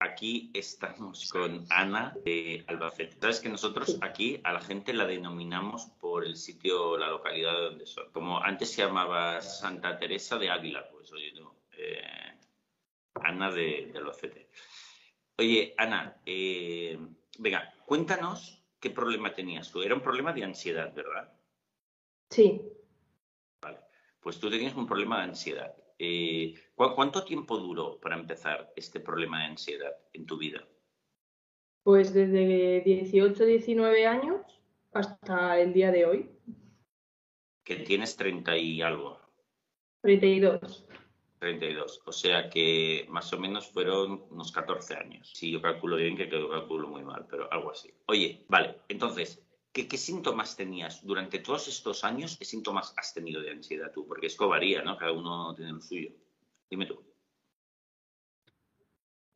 aquí estamos con Ana de Albacete. Sabes que nosotros aquí a la gente la denominamos por el sitio, la localidad de donde son. Como antes se llamaba Santa Teresa de Águila, pues oye, no, eh, Ana de, Albacete. Oye, Ana, eh, venga, cuéntanos qué problema tenías tú. Era un problema de ansiedad, ¿verdad? Sí. Vale, pues tú tenías un problema de ansiedad. Eh, ¿Cuánto tiempo duró para empezar este problema de ansiedad en tu vida? Pues desde 18, 19 años hasta el día de hoy. Que tienes 30 y algo. 32. 32. O sea que más o menos fueron unos 14 años. Si yo calculo bien, que yo calculo muy mal, pero algo así. Oye, vale, entonces, ¿Qué, síntomas tenías durante todos estos años? ¿Qué síntomas has tenido de ansiedad tú? Porque esto varía, ¿no? Cada uno tiene lo suyo. Dime tú.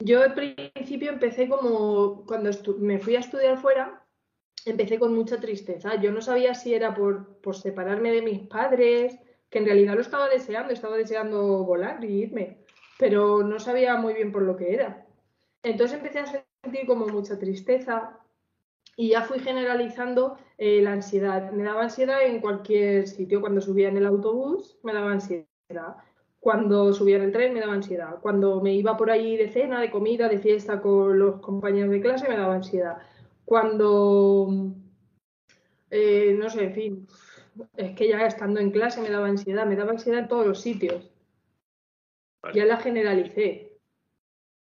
Yo al principio empecé como cuando me fui a estudiar fuera, empecé con mucha tristeza. Yo no sabía si era por, por separarme de mis padres, que en realidad lo estaba deseando, estaba deseando volar y irme, pero no sabía muy bien por lo que era. Entonces empecé a sentir como mucha tristeza, y ya fui generalizando eh, la ansiedad. Me daba ansiedad en cualquier sitio. Cuando subía en el autobús, me daba ansiedad. Cuando subía en el tren, me daba ansiedad. Cuando me iba por ahí de cena, de comida, de fiesta con los compañeros de clase, me daba ansiedad. Cuando, eh, no sé, en fin, es que ya estando en clase me daba ansiedad. Me daba ansiedad en todos los sitios. Ya la generalicé.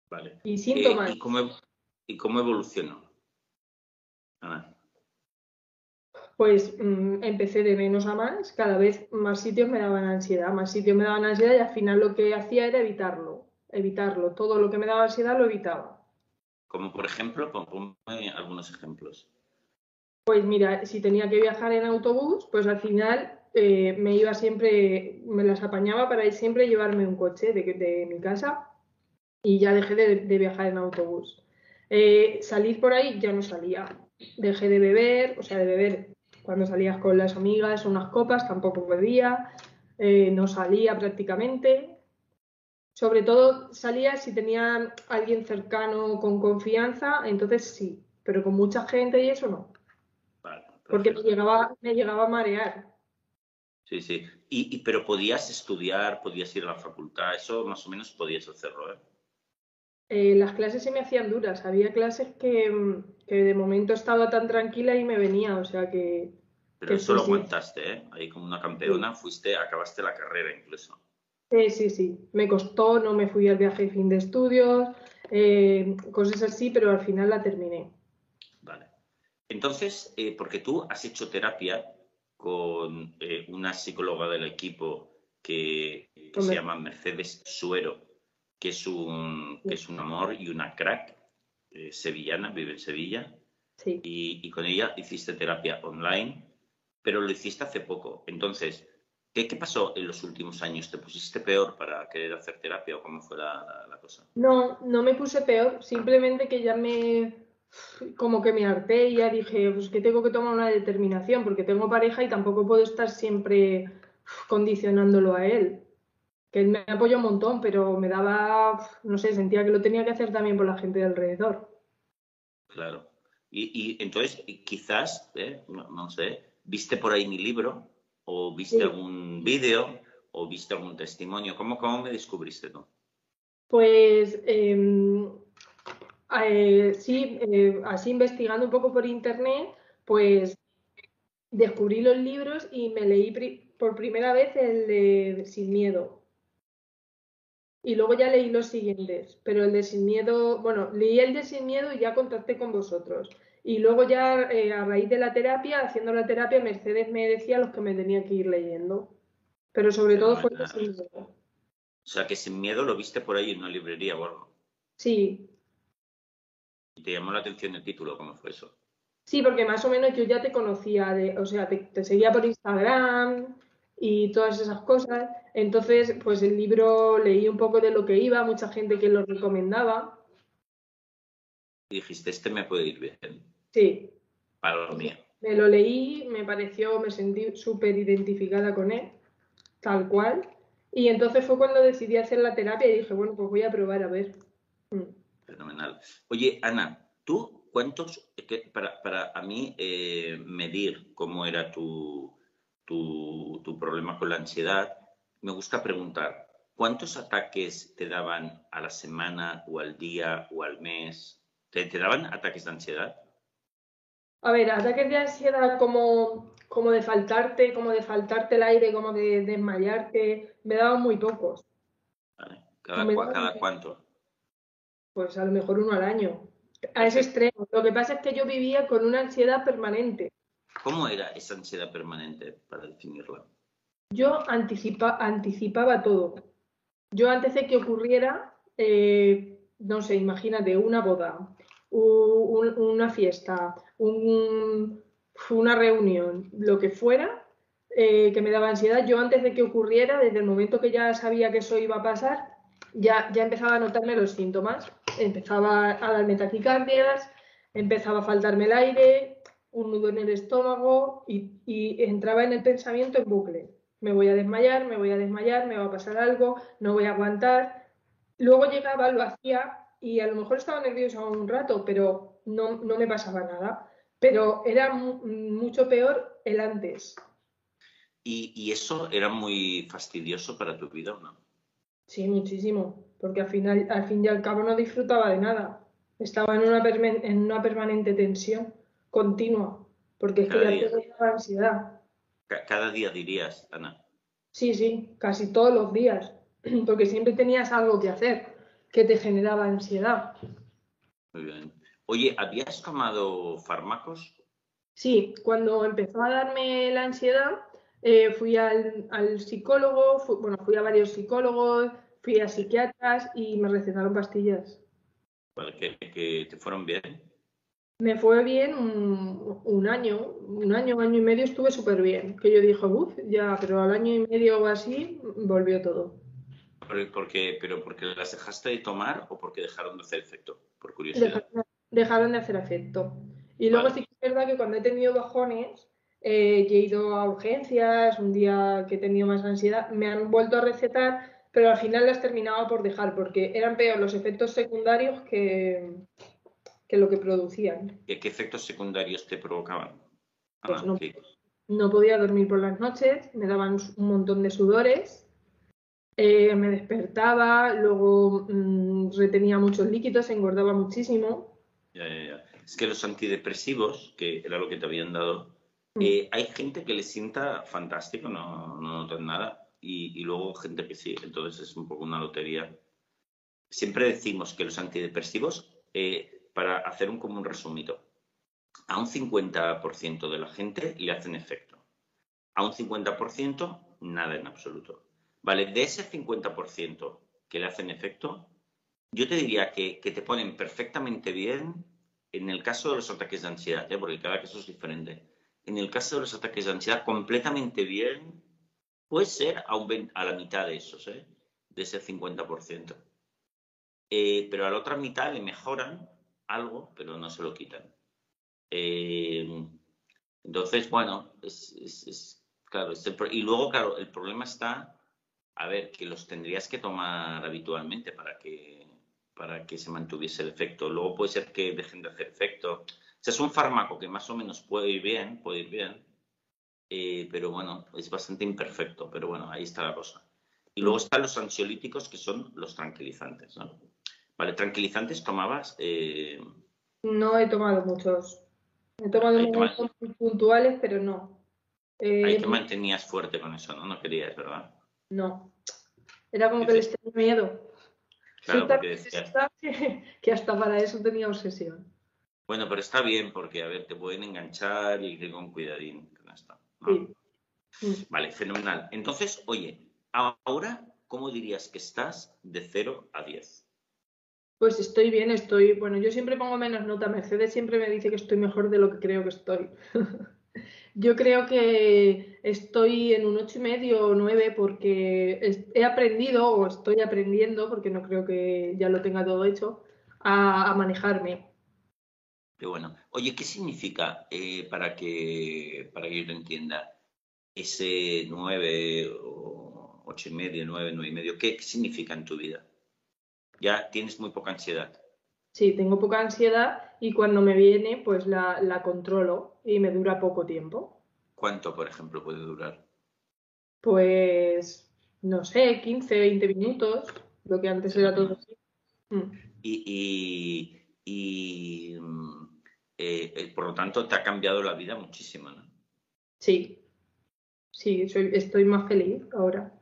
Vale. Y síntomas. ¿y, cómo, ¿Y cómo evolucionó? Pues mm, empecé de menos a más, cada vez más sitios me daban ansiedad, más sitios me daban ansiedad y al final lo que hacía era evitarlo, evitarlo. Todo lo que me daba ansiedad lo evitaba. Como por ejemplo, ponme algunos ejemplos. Pues mira, si tenía que viajar en autobús, pues al final eh, me iba siempre, me las apañaba para ir siempre llevarme un coche de, mi casa y ya dejé de, viajar en autobús. Eh, salir por ahí ya no salía dejé de beber, o sea, de beber cuando salías con las amigas unas copas, tampoco bebía, eh, no salía prácticamente. Sobre todo salía si tenía alguien cercano con confianza, entonces sí, pero con mucha gente y eso no. Porque me llegaba, me llegaba a marear. Sí, sí. Y, pero podías estudiar, podías ir a la facultad, eso más o menos podías hacerlo, ¿eh? Eh, las clases se me hacían duras. Había clases que, de momento estaba tan tranquila y me venía, o sea que... Pero eso lo aguantaste, ¿eh? Ahí como una campeona fuiste, acabaste la carrera incluso. Sí, sí, sí. Me costó, no me fui al viaje de fin de estudios, eh, cosas así, pero al final la terminé. Vale. Entonces, eh, porque tú has hecho terapia con una psicóloga del equipo que, se llama Mercedes Suero, que es un, que es un amor y una crack eh, sevillana, vive en Sevilla. Sí. Y, con ella hiciste terapia online, pero lo hiciste hace poco. Entonces, ¿qué, ¿qué, pasó en los últimos años? ¿Te pusiste peor para querer hacer terapia o cómo fue la, la, cosa? No, no me puse peor, simplemente que ya me como que me harté y ya dije, pues que tengo que tomar una determinación porque tengo pareja y tampoco puedo estar siempre condicionándolo a él que él me apoyó un montón, pero me daba, no sé, sentía que lo tenía que hacer también por la gente de alrededor. Claro. Y, entonces, quizás, ¿eh? no, sé, viste por ahí mi libro, o viste algún vídeo, o viste algún testimonio. ¿Cómo, cómo me descubriste tú? Pues em, eh, sí, eh, así investigando un poco por internet, pues descubrí los libros y me leí por primera vez el de Sin Miedo, y luego ya leí los siguientes, pero el de Sin Miedo, bueno, leí el de Sin Miedo y ya contacté con vosotros. Y luego ya eh, a raíz de la terapia, haciendo la terapia, Mercedes me decía los que me tenía que ir leyendo. Pero sobre todo fue el Sin Miedo. O sea, que Sin Miedo lo viste por ahí en una librería o algo. Sí. ¿Y te llamó la atención el título? ¿Cómo fue eso? Sí, porque más o menos yo ya te conocía, de, o sea, te seguía por Instagram, y todas esas cosas. Entonces, pues el libro leí un poco de lo que iba, mucha gente que lo recomendaba. Y dijiste, este me puede ir bien. Sí. Para lo mío. Me lo leí, me pareció, me sentí súper identificada con él, tal cual. Y entonces fue cuando decidí hacer la terapia y dije, bueno, pues voy a probar a ver. Mm. Fenomenal. Oye, Ana, ¿tú cuántos, para, para a mí eh, medir cómo era tu, tu, tu problema con la ansiedad, me gusta preguntar, ¿cuántos ataques te daban a la semana o al día o al mes? ¿Te, te daban ataques de ansiedad? A ver, ataques de ansiedad como, como de faltarte, como de faltarte el aire, como de desmayarte, me daban muy pocos. ¿Cada, cuánto? Pues a lo mejor uno al año. A ese extremo. Lo que pasa es que yo vivía con una ansiedad permanente. ¿Cómo era esa ansiedad permanente, para definirla? Yo anticipa, anticipaba todo. Yo antes de que ocurriera, eh, no sé, imagínate, una boda, una fiesta, una reunión, lo que fuera, eh, que me daba ansiedad, yo antes de que ocurriera, desde el momento que ya sabía que eso iba a pasar, ya, ya empezaba a notarme los síntomas. Empezaba a darme taquicardias, empezaba a faltarme el aire, un nudo en el estómago y, y entraba en el pensamiento en bucle. Me voy a desmayar, me voy a desmayar, me va a pasar algo, no voy a aguantar. Luego llegaba, lo hacía y a lo mejor estaba nerviosa un rato, pero no, no me pasaba nada. Pero era mucho peor el antes. ¿Y, ¿Y, eso era muy fastidioso para tu vida o no? Sí, muchísimo, porque al, final, al fin y al cabo no disfrutaba de nada. Estaba en una, en una permanente tensión continua, porque es que ya tenía ansiedad. Cada día dirías, Ana. Sí, sí, casi todos los días, porque siempre tenías algo que hacer que te generaba ansiedad. Muy bien. Oye, ¿habías tomado fármacos? Sí, cuando empezó a darme la ansiedad, eh, fui al, psicólogo, bueno, fui a varios psicólogos, fui a psiquiatras y me recetaron pastillas. Vale, ¿que, te fueron bien? Me fue bien un, año, un año, un año y medio estuve súper bien. Que yo dije, uff, ya, pero al año y medio o así volvió todo. Porque, ¿Pero porque las dejaste de tomar o porque dejaron de hacer efecto? Por curiosidad. Dejaron, de hacer efecto. Y luego sí que es verdad que cuando he tenido bajones, eh, he ido a urgencias, un día que he tenido más ansiedad, me han vuelto a recetar, pero al final las terminaba por dejar, porque eran peor los efectos secundarios que, que lo que producían. ¿Y qué efectos secundarios te provocaban? Pues ah, no, no podía dormir por las noches, me daban un montón de sudores eh, me despertaba, luego mm, retenía muchos líquidos, engordaba muchísimo. Ya, ya, ya. Es que los antidepresivos, que era lo que te habían dado, mm. eh, hay gente que les sienta fantástico, no, no notan nada, y, y, luego gente que sí, entonces es un poco una lotería. Siempre decimos que los antidepresivos, eh, para hacer un común resumido, a un 50% de la gente le hacen efecto, a un 50% nada en absoluto. ¿vale? De ese 50% que le hacen efecto, yo te diría que, te ponen perfectamente bien en el caso de los ataques de ansiedad, ¿eh? porque cada caso es diferente. En el caso de los ataques de ansiedad, completamente bien, puede ser a, a la mitad de esos, ¿eh? de ese 50%. Eh, pero a la otra mitad le mejoran algo, pero no se lo quitan. Eh, entonces, bueno, es, claro, y luego, claro, el problema está a ver, que los tendrías que tomar habitualmente para que, para que se mantuviese el efecto. Luego puede ser que dejen de hacer efecto. O sea, es un fármaco que más o menos puede ir bien, puede ir bien, eh, pero bueno, es bastante imperfecto, pero bueno, ahí está la cosa. Y luego están los ansiolíticos, que son los tranquilizantes, ¿no? Vale, tranquilizantes tomabas. Eh, no he tomado muchos. He tomado muchos puntuales, pero no. Eh, ahí te mantenías fuerte con eso, ¿no? No querías, ¿verdad? No. Era como que les tenía miedo. Claro, porque que, hasta para eso tenía obsesión. Bueno, pero está bien porque, a ver, te pueden enganchar y ir con cuidadín con esto. Vale, fenomenal. Entonces, oye, ahora, ¿cómo dirías que estás de 0 a 10? Pues estoy bien, estoy. Bueno, yo siempre pongo menos nota. Mercedes siempre me dice que estoy mejor de lo que creo que estoy. Yo creo que estoy en un ocho y medio o nueve porque he aprendido o estoy aprendiendo, porque no creo que ya lo tenga todo hecho, a, manejarme. Qué bueno. Oye, ¿qué significa eh, para que para que yo te entienda ese nueve o ocho y medio, nueve, nueve y medio? ¿Qué, significa en tu vida? Ya tienes muy poca ansiedad. Sí, tengo poca ansiedad y cuando me viene, pues la, la controlo y me dura poco tiempo. ¿Cuánto, por ejemplo, puede durar? Pues, no sé, 15, 20 minutos, lo que antes era todo así. Mm. Y, y, y mm, eh, eh, por lo tanto, te ha cambiado la vida muchísimo, ¿no? Sí, sí, soy, estoy más feliz ahora.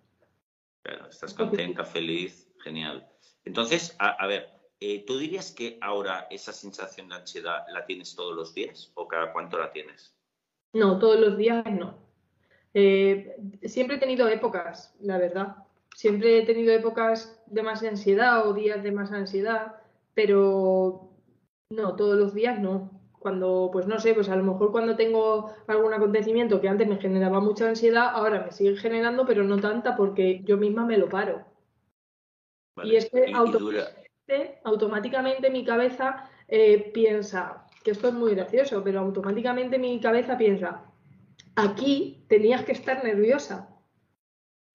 Claro, estás contenta, feliz, genial. Entonces, a, a ver, eh, ¿tú dirías que ahora esa sensación de ansiedad la tienes todos los días o cada cuánto la tienes? No, todos los días no. Eh, siempre he tenido épocas, la verdad. Siempre he tenido épocas de más ansiedad o días de más ansiedad, pero no, todos los días no. Cuando, pues no sé, pues a lo mejor cuando tengo algún acontecimiento que antes me generaba mucha ansiedad, ahora me sigue generando, pero no tanta porque yo misma me lo paro. Vale. Y es que Y- automáticamente, mi cabeza eh, piensa, que esto es muy gracioso, pero automáticamente mi cabeza piensa, aquí tenías que estar nerviosa.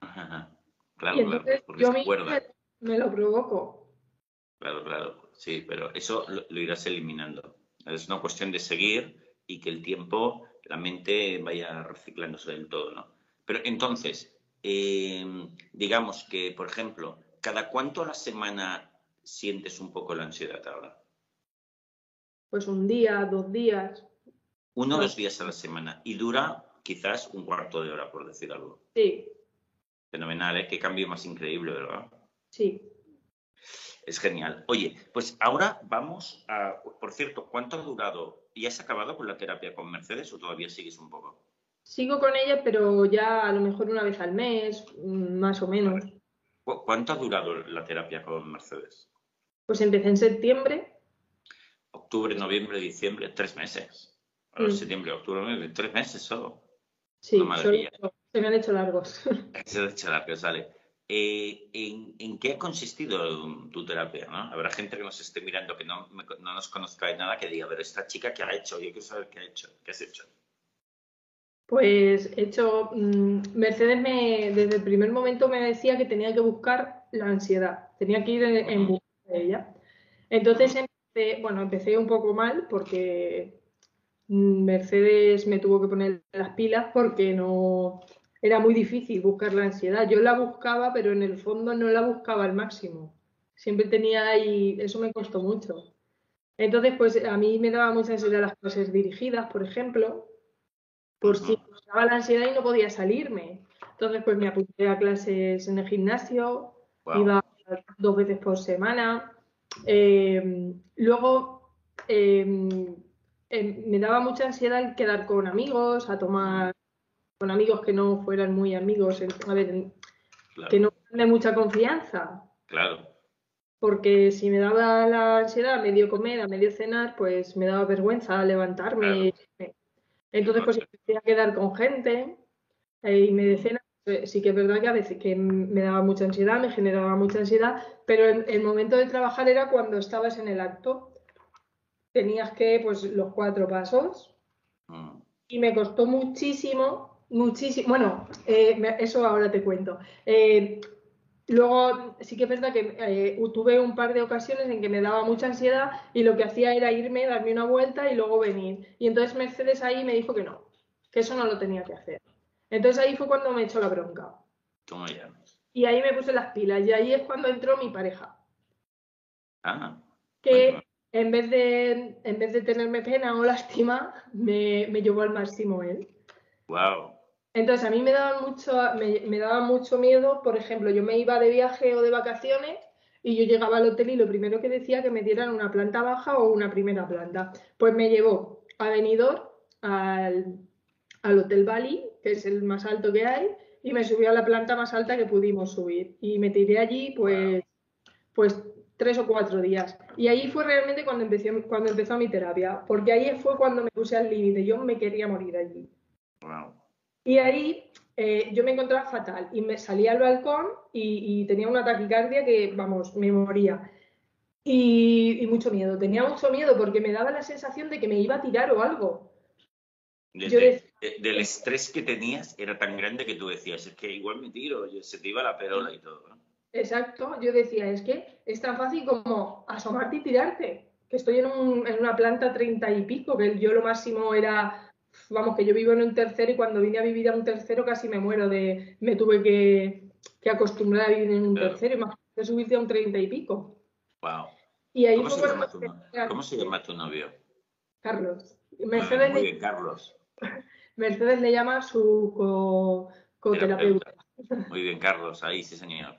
Ajá. Claro, y claro, entonces porque yo me, me lo provoco. Claro, claro, sí, pero eso lo, lo irás eliminando. Es una cuestión de seguir y que el tiempo, la mente vaya reciclándose del todo, ¿no? Pero entonces, eh, digamos que, por ejemplo, ¿cada cuánto a la semana sientes un poco la ansiedad ahora? Pues un día, dos días. Uno o dos días a la semana y dura quizás un cuarto de hora, por decir algo. Sí, Fenomenal, ¿eh? Qué cambio más increíble, ¿verdad? sí. Es genial. Oye, pues ahora vamos a, por cierto, ¿cuánto ha durado? ¿Y has acabado con la terapia con Mercedes o todavía sigues un poco? Sigo con ella, pero ya a lo mejor una vez al mes, mm, más o menos. ¿Cu- ¿Cuánto ha durado la terapia con Mercedes? Pues empecé en septiembre. Octubre, noviembre, diciembre, tres meses. Ahora, Mm. Septiembre, octubre, noviembre, tres meses solo. Sí, solo- se me han hecho largos. Se ha hecho largo, sale. Eh, ¿en, en qué ha consistido tu terapia? ¿no? Habrá gente que nos esté mirando que no, me- no nos conozca de nada que diga, pero esta chica, ¿qué ha hecho? Yo quiero saber qué ha hecho. ¿Qué has hecho? Pues he hecho, mm, Mercedes me, desde el primer momento me decía que tenía que buscar la ansiedad, tenía que ir en, en busca de ella. Entonces empecé, bueno, empecé un poco mal porque mm, Mercedes me tuvo que poner las pilas porque no era muy difícil buscar la ansiedad. Yo la buscaba, pero en el fondo no la buscaba al máximo. Siempre tenía ahí, eso me costó mucho. Entonces, pues a mí me daba mucha ansiedad las clases dirigidas, por ejemplo, por si me daba la ansiedad y no podía salirme. Entonces, pues me apunté a clases en el gimnasio, iba dos veces por semana. Eh, luego eh, eh, me daba mucha ansiedad el quedar con amigos, a tomar con amigos que no fueran muy amigos, a ver, Claro, que no de mucha confianza. claro. Porque si me daba la ansiedad medio comer, a medio cenar, pues me daba vergüenza levantarme. Entonces, pues empecé a quedar con gente eh, y me de cena. eh, Sí que es verdad que a veces que me daba mucha ansiedad, me generaba mucha ansiedad, pero el, el momento de trabajar era cuando estabas en el acto. Tenías que, pues, los cuatro pasos Mm. y me costó muchísimo, muchísimo. Bueno, eh, me- eso ahora te cuento. Eh, luego sí que es verdad que eh, tuve un par de ocasiones en que me daba mucha ansiedad y lo que hacía era irme, darme una vuelta y luego venir. Y entonces Mercedes ahí me dijo que no, que eso no lo tenía que hacer. Entonces ahí fue cuando me echó la bronca. Toma ya. Y ahí me puse las pilas y ahí es cuando entró mi pareja, Ah, que Bueno. en vez de, en vez de tenerme pena o lástima, me, me llevó al máximo él. wow. Entonces, a mí me daba mucho, me, me daba mucho miedo, por ejemplo, yo me iba de viaje o de vacaciones y yo llegaba al hotel y lo primero que decía que me dieran una planta baja o una primera planta. Pues me llevó a Benidorm, al, al Hotel Bali, que es el más alto que hay, y me subió a la planta más alta que pudimos subir. Y me tiré allí, pues, pues tres o cuatro días. Y ahí fue realmente cuando empecé, cuando empezó mi terapia, porque ahí fue cuando me puse al límite, yo me quería morir allí. Wow. Y ahí eh, yo me encontraba fatal y me salí al balcón y, y tenía una taquicardia que, vamos, me moría. Y, y mucho miedo, tenía mucho miedo porque me daba la sensación de que me iba a tirar o algo. Desde- Yo decía- de- del estrés que tenías era tan grande que tú decías, es que igual me tiro, yo- se te iba la perola y todo. ¿no? Exacto, yo decía, es que es tan fácil como asomarte y tirarte. que estoy en, una planta treinta y pico, que yo lo máximo era, vamos, que yo vivo en un tercero y cuando vine a vivir a un tercero casi me muero de, me tuve que, acostumbrar a vivir en un tercero, imagínate subirte a un treinta y pico. Wow. Y ahí ¿Cómo, se llama tu, ¿Cómo se llama tu novio? Carlos. Mercedes muy bien, Carlos. Mercedes le llama su co, coterapeuta. Muy bien, Carlos, ahí sí, señor.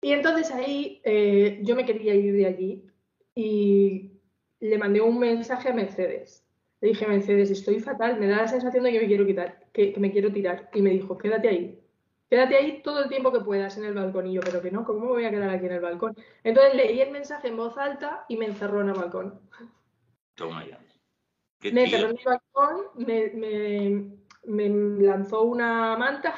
Y entonces ahí eh, yo me quería ir de allí y le mandé un mensaje a Mercedes. Le dije, Mercedes, estoy fatal, me da la sensación de que me quiero quitar, que, me quiero tirar. Y me dijo, quédate ahí. Quédate ahí todo el tiempo que puedas en el balcón. Y yo, pero que no, ¿cómo me voy a quedar aquí en el balcón? Entonces leí el mensaje en voz alta y me encerró en el balcón. Toma ya. Me encerró en el balcón, me, me lanzó una manta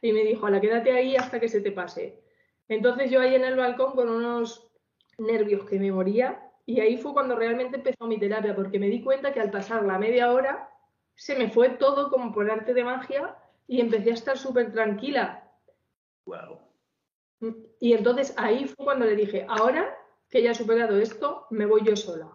y me dijo, la quédate ahí hasta que se te pase. Entonces yo ahí en el balcón con unos nervios que me moría y ahí fue cuando realmente empezó mi terapia, porque me di cuenta que al pasar la media hora se me fue todo como por arte de magia y empecé a estar súper tranquila. Wow. Y entonces ahí fue cuando le dije, ahora que ya he superado esto, me voy yo sola.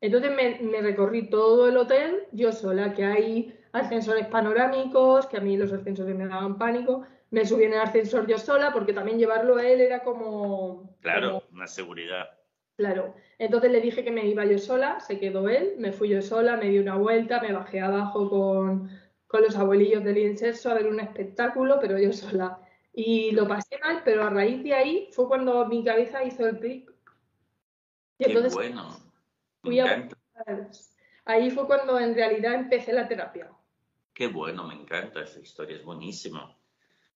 Entonces me, recorrí todo el hotel yo sola, que hay ascensores panorámicos, que a mí los ascensores me daban pánico. Me subí en el ascensor yo sola porque también llevarlo a él era como... Claro, una seguridad. Claro. Entonces le dije que me iba yo sola, se quedó él, me fui yo sola, me di una vuelta, me bajé abajo con, con los abuelillos del incenso a ver un espectáculo, pero yo sola. Y lo pasé mal, pero a raíz de ahí fue cuando mi cabeza hizo el clic. Y entonces bueno. fui a... Ahí fue cuando en realidad empecé la terapia. Qué bueno, me encanta esa historia, es buenísimo.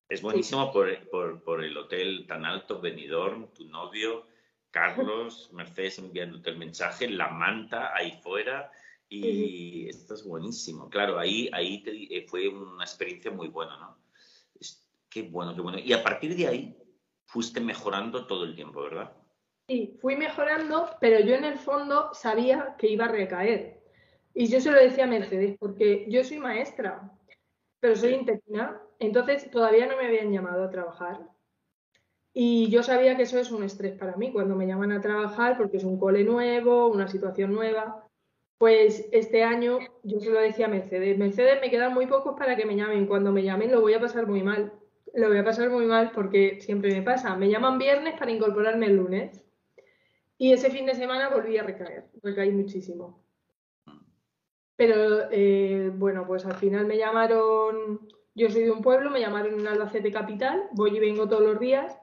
Es buenísimo por, por, por, el hotel tan alto, Benidorm, tu novio, Carlos, Mercedes enviándote el mensaje, la manta ahí fuera y esto es buenísimo. Claro, ahí, ahí eh, fue una experiencia muy buena, ¿no? qué bueno, qué bueno. Y a partir de ahí fuiste mejorando todo el tiempo, ¿verdad? Sí, fui mejorando, pero yo en el fondo sabía que iba a recaer. Y yo se lo decía a Mercedes, porque yo soy maestra, pero soy interina, entonces todavía no me habían llamado a trabajar. Y yo sabía que eso es un estrés para mí cuando me llaman a trabajar porque es un cole nuevo, una situación nueva. Pues este año yo se lo decía a Mercedes, Mercedes me quedan muy pocos para que me llamen. Cuando me llamen lo voy a pasar muy mal. Lo voy a pasar muy mal porque siempre me pasa. Me llaman viernes para incorporarme el lunes. Y ese fin de semana volví a recaer, recaí muchísimo. Pero eh, bueno, pues al final me llamaron, yo soy de un pueblo, me llamaron en Albacete Capital, voy y vengo todos los días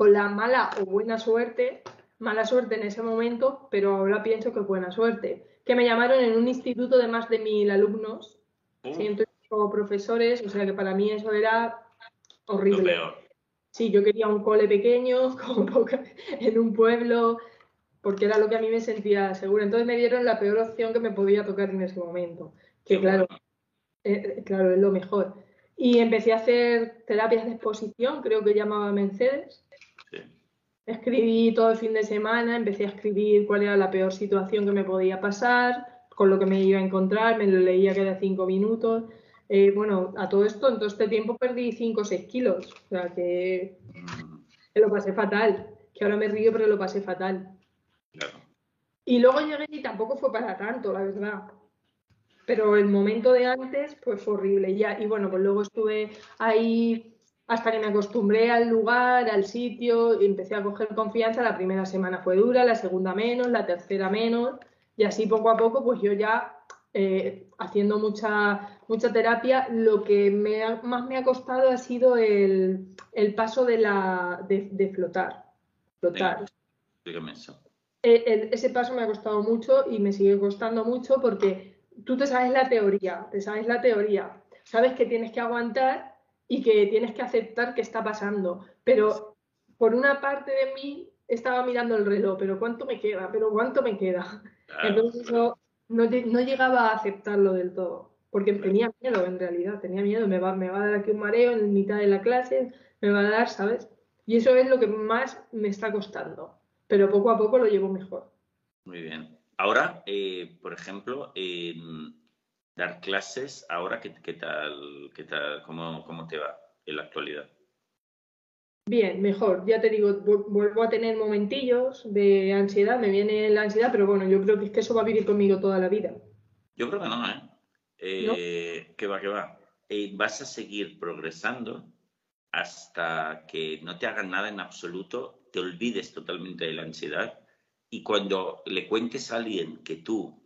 con la mala o buena suerte, mala suerte en ese momento, pero ahora pienso que buena suerte, que me llamaron en un instituto de más de mil alumnos, uh. profesores, o sea que para mí eso era horrible. Sí, yo quería un cole pequeño, como en un pueblo, porque era lo que a mí me sentía segura. Entonces me dieron la peor opción que me podía tocar en ese momento, que claro, eh, claro, es lo mejor. Y empecé a hacer terapias de exposición, creo que llamaba Mercedes, Escribí todo el fin de semana, empecé a escribir cuál era la peor situación que me podía pasar, con lo que me iba a encontrar, me lo leía cada cinco minutos. Eh, bueno, a todo esto, en todo este tiempo perdí 5 o 6 kilos. O sea que, lo pasé fatal. Que ahora me río, pero lo pasé fatal. Y luego llegué y tampoco fue para tanto, la verdad. Pero el momento de antes, pues fue horrible. Ya, y bueno, pues luego estuve ahí hasta que me acostumbré al lugar, al sitio, y empecé a coger confianza. La primera semana fue dura, la segunda menos, la tercera menos, y así poco a poco, pues yo ya eh, haciendo mucha, mucha terapia, lo que más me ha costado ha sido el, paso de, la, de, flotar. Flotar. Eh, ese paso me ha costado mucho y me sigue costando mucho porque tú te sabes la teoría, te sabes la teoría, sabes que tienes que aguantar y que tienes que aceptar que está pasando. Pero por una parte de mí estaba mirando el reloj, pero ¿cuánto me queda? ¿Pero cuánto me queda? Entonces yo no, llegaba a aceptarlo del todo, porque tenía miedo en realidad, tenía miedo, me va, me va a dar aquí un mareo en mitad de la clase, me va a dar, ¿sabes? Y eso es lo que más me está costando, pero poco a poco lo llevo mejor. Muy bien. Ahora, eh, por ejemplo, dar clases ahora, ¿qué, qué tal, qué tal cómo, cómo te va en la actualidad? Bien, mejor. Ya te digo, vuelvo a tener momentillos de ansiedad, me viene la ansiedad, pero bueno, yo creo que es que eso va a vivir conmigo toda la vida. Yo creo que no, ¿eh? eh Que va, que va. Eh, vas a seguir progresando hasta que no te hagan nada en absoluto, te olvides totalmente de la ansiedad y cuando le cuentes a alguien que tú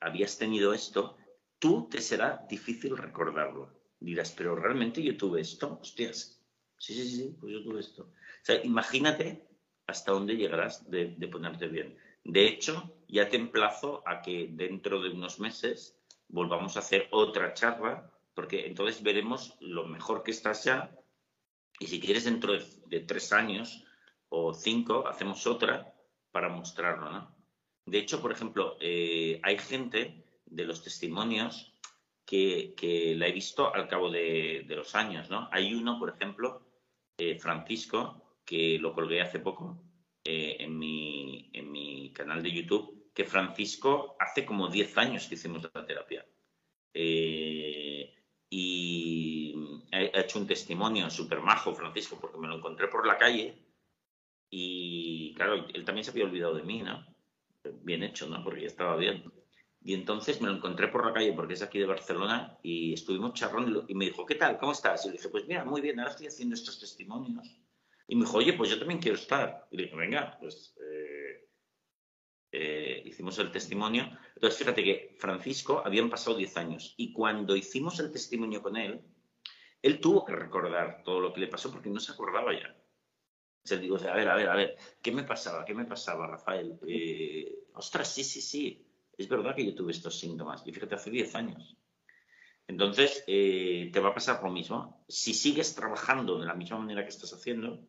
habías tenido esto, tú te será difícil recordarlo. Dirás, pero realmente yo tuve esto, hostias, Sí, sí, sí, pues yo tuve esto. O sea, imagínate hasta dónde llegarás de, ponerte bien. De hecho, ya te emplazo a que dentro de unos meses volvamos a hacer otra charla, porque entonces veremos lo mejor que estás ya. Y si quieres, dentro de, tres años o cinco, hacemos otra para mostrarlo, ¿no? De hecho, por ejemplo, eh, hay gente de los testimonios que, la he visto al cabo de, de, los años, ¿no? Hay uno, por ejemplo, Francisco, que lo colgué hace poco eh, en, mi, en mi canal de YouTube, que Francisco hace como 10 años que hicimos la terapia. Eh, y ha hecho un testimonio súper majo, Francisco, porque me lo encontré por la calle y, claro, él también se había olvidado de mí, ¿no? Bien hecho, ¿no? Porque ya estaba bien. Y entonces me lo encontré por la calle porque es aquí de Barcelona y estuvimos charlando y me dijo, ¿qué tal? ¿Cómo estás? Y le dije, pues mira, muy bien, ahora estoy haciendo estos testimonios. Y me dijo, oye, pues yo también quiero estar. Y le dije, venga, pues eh, eh, hicimos el testimonio. Entonces, fíjate que Francisco habían pasado 10 años y cuando hicimos el testimonio con él, él tuvo que recordar todo lo que le pasó porque no se acordaba ya. O sea, digo, a ver, a ver, a ver, ¿qué me pasaba? ¿Qué me pasaba, Rafael? Eh, ostras, sí, sí, sí es verdad que yo tuve estos síntomas. Y fíjate, hace 10 años. Entonces, eh, te va a pasar lo mismo. Si sigues trabajando de la misma manera que estás haciendo,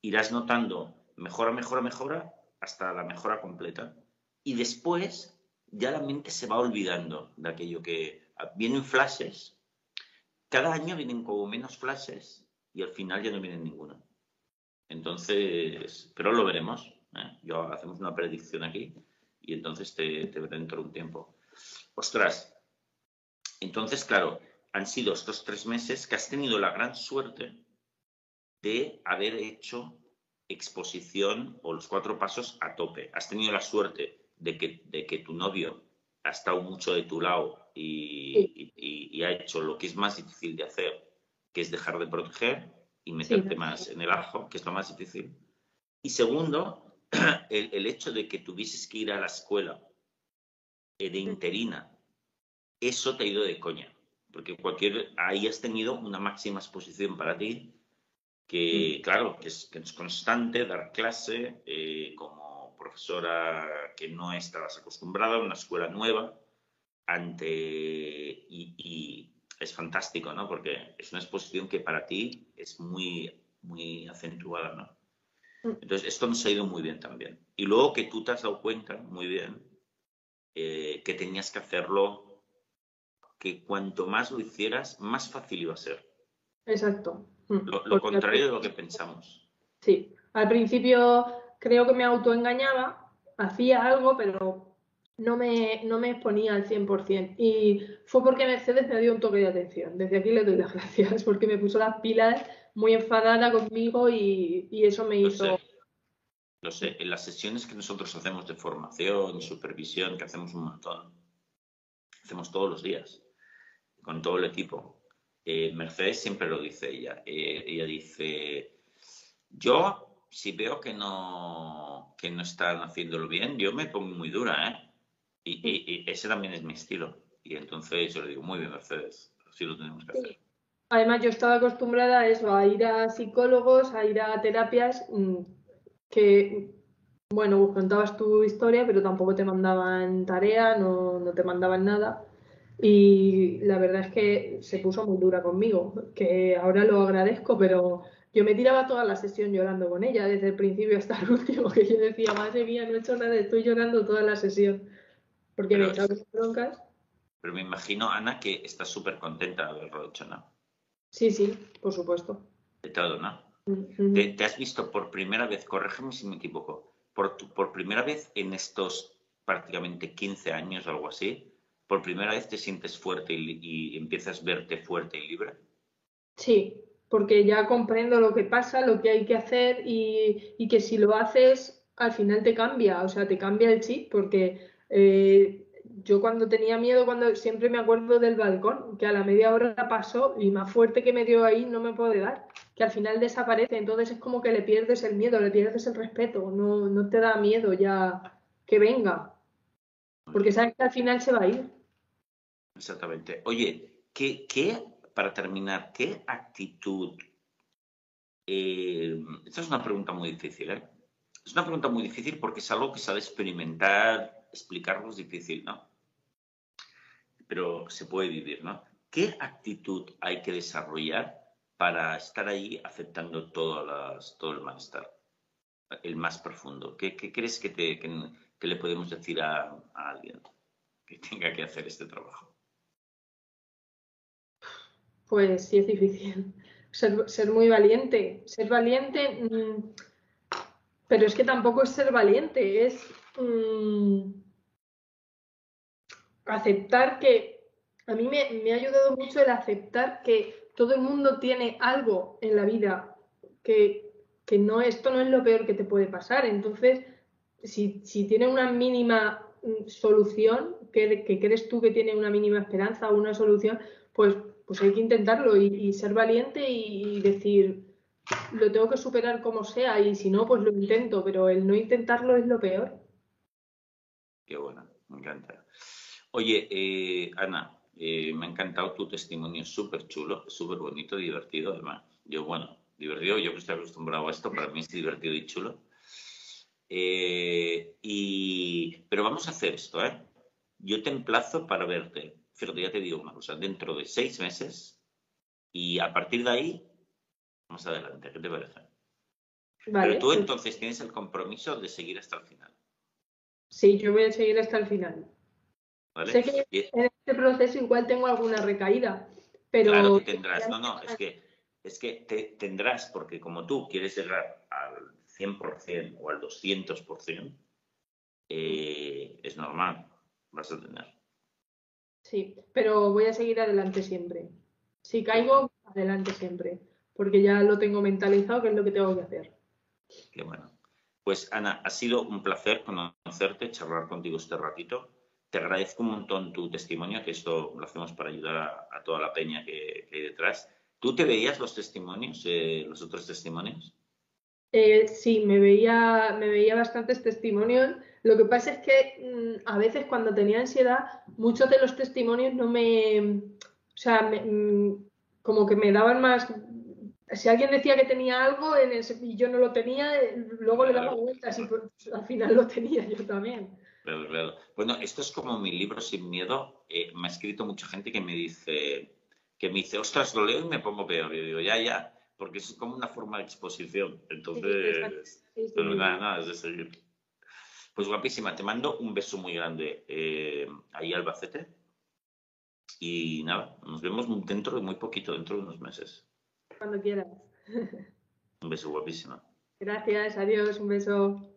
irás notando mejora, mejora, mejora, hasta la mejora completa. Y después, ya la mente se va olvidando de aquello que vienen flashes. Cada año vienen como menos flashes y al final ya no vienen ninguno. Entonces, pero lo veremos. ¿eh? Yo hacemos una predicción aquí y entonces te, te dentro de un tiempo. Ostras, entonces, claro, han sido estos tres meses que has tenido la gran suerte de haber hecho exposición o los cuatro pasos a tope. Has tenido la suerte de que, de que tu novio ha estado mucho de tu lado y, y, ha hecho lo que es más difícil de hacer, que es dejar de proteger y meterte más en el ajo, que es lo más difícil. Y segundo, el, hecho de que tuvieses que ir a la escuela eh, de interina, eso te ha ido de coña, porque cualquier, ahí has tenido una máxima exposición para ti, que claro, que es, constante, dar clase eh, como profesora que no estabas acostumbrada, una escuela nueva, ante, y, y es fantástico, ¿no? Porque es una exposición que para ti es muy, muy acentuada, ¿no? Entonces, esto nos ha ido muy bien también. Y luego que tú te has dado cuenta, muy bien, eh, que tenías que hacerlo, que cuanto más lo hicieras, más fácil iba a ser. Exacto. Lo, contrario de lo que pensamos. Sí, al principio creo que me autoengañaba, hacía algo, pero no me, no me exponía al 100%. Y fue porque Mercedes me dio un toque de atención. Desde aquí le doy las gracias, porque me puso las pilas muy enfadada conmigo y, eso me hizo... Lo sé. en las sesiones que nosotros hacemos de formación, supervisión, que hacemos un montón, hacemos todos los días, con todo el equipo. Eh, Mercedes siempre lo dice ella. Eh, ella dice, yo si veo que no, que no están haciéndolo bien, yo me pongo muy dura, ¿eh? Y, ese también es mi estilo. Y entonces yo le digo, muy bien, Mercedes, así lo tenemos que hacer. Además, yo estaba acostumbrada a eso, a ir a psicólogos, a ir a terapias mm, que, bueno, contabas tu historia, pero tampoco te mandaban tarea, no, no te mandaban nada. Y la verdad es que se puso muy dura conmigo, que ahora lo agradezco, pero yo me tiraba toda la sesión llorando con ella, desde el principio hasta el último, que yo decía, madre mía, no he hecho nada, estoy llorando toda la sesión. Porque me echaba broncas. Pero me imagino, Ana, que estás súper contenta de haberlo hecho, ¿no? Sí, sí, por supuesto. De todo, ¿no? ¿Te, has visto por primera vez, corrígeme si me equivoco, por, por primera vez en estos prácticamente 15 años o algo así, por primera vez te sientes fuerte y, empiezas a verte fuerte y libre? Sí, porque ya comprendo lo que pasa, lo que hay que hacer y, que si lo haces al final te cambia, o sea, te cambia el chip, porque eh, yo cuando tenía miedo, cuando siempre me acuerdo del balcón, que a la media hora pasó y más fuerte que me dio ahí no me puede dar, que al final desaparece, entonces es como que le pierdes el miedo, le pierdes el respeto, no, no te da miedo ya que venga, porque sabes que al final se va a ir. Exactamente. Oye, ¿qué, qué para terminar, qué actitud? Eh, esta es una pregunta muy difícil, ¿eh? Es una pregunta muy difícil porque es algo que de experimentar explicarlo es difícil, ¿no? Pero se puede vivir, ¿no? ¿Qué actitud hay que desarrollar para estar ahí aceptando todo el malestar? El más profundo. ¿Qué, crees que, le podemos decir a, alguien que tenga que hacer este trabajo? Pues sí, es difícil. Ser, muy valiente. Ser valiente, mm, pero es que tampoco es ser valiente, es mm, aceptar que, a mí me, ha ayudado mucho el aceptar que todo el mundo tiene algo en la vida, que, no, esto no es lo peor que te puede pasar. Entonces, si, si tiene una mínima mm, solución, que, crees tú que tiene una mínima esperanza o una solución, pues, pues hay que intentarlo y, ser valiente y, decir, lo tengo que superar como sea y si no, pues lo intento, pero el no intentarlo es lo peor. Qué bueno, me encanta. Oye, eh, Ana, eh, me ha encantado tu testimonio, súper chulo, súper bonito, divertido además. Yo, bueno, divertido, yo que estoy acostumbrado a esto, para mí es divertido y chulo. Eh, y, pero vamos a hacer esto, ¿eh? Yo te emplazo para verte, fíjate, ya te digo una cosa, dentro de seis meses y a partir de ahí, más adelante, ¿qué te parece? Vale, pero tú pues entonces tienes el compromiso de seguir hasta el final. Sí, yo voy a seguir hasta el final. Sé que en este proceso igual tengo alguna recaída, pero... Claro que tendrás, no, no, es que, es que te, tendrás, porque como tú quieres llegar al 100% o al 200%, eh, es normal, vas a tener. Sí, pero voy a seguir adelante siempre. Si caigo, adelante siempre, porque ya lo tengo mentalizado, que es lo que tengo que hacer. Qué bueno. Pues Ana, ha sido un placer conocerte, charlar contigo este ratito te agradezco un montón tu testimonio, que esto lo hacemos para ayudar a, toda la peña que, hay detrás. ¿Tú te veías los testimonios, eh, los otros testimonios? Eh, sí, me veía, me veía bastantes testimonios. Lo que pasa es que mm, a veces cuando tenía ansiedad, muchos de los testimonios no me, o sea, mm, como que me daban más. Si alguien decía que tenía algo en y yo no lo tenía, luego le daba vueltas y pues, al final lo tenía yo también. Bueno, esto es como mi libro Sin Miedo. Eh, me ha escrito mucha gente que me dice, que me dice, ostras, lo leo y me pongo peor. Yo digo, ya, ya, porque es como una forma de exposición. Entonces, pero nada, nada, es de seguir. Pues guapísima, te mando un beso muy grande eh, ahí Albacete. Y nada, nos vemos dentro de muy poquito, dentro de unos meses. Cuando quieras. Un beso guapísima. Gracias, adiós, un beso.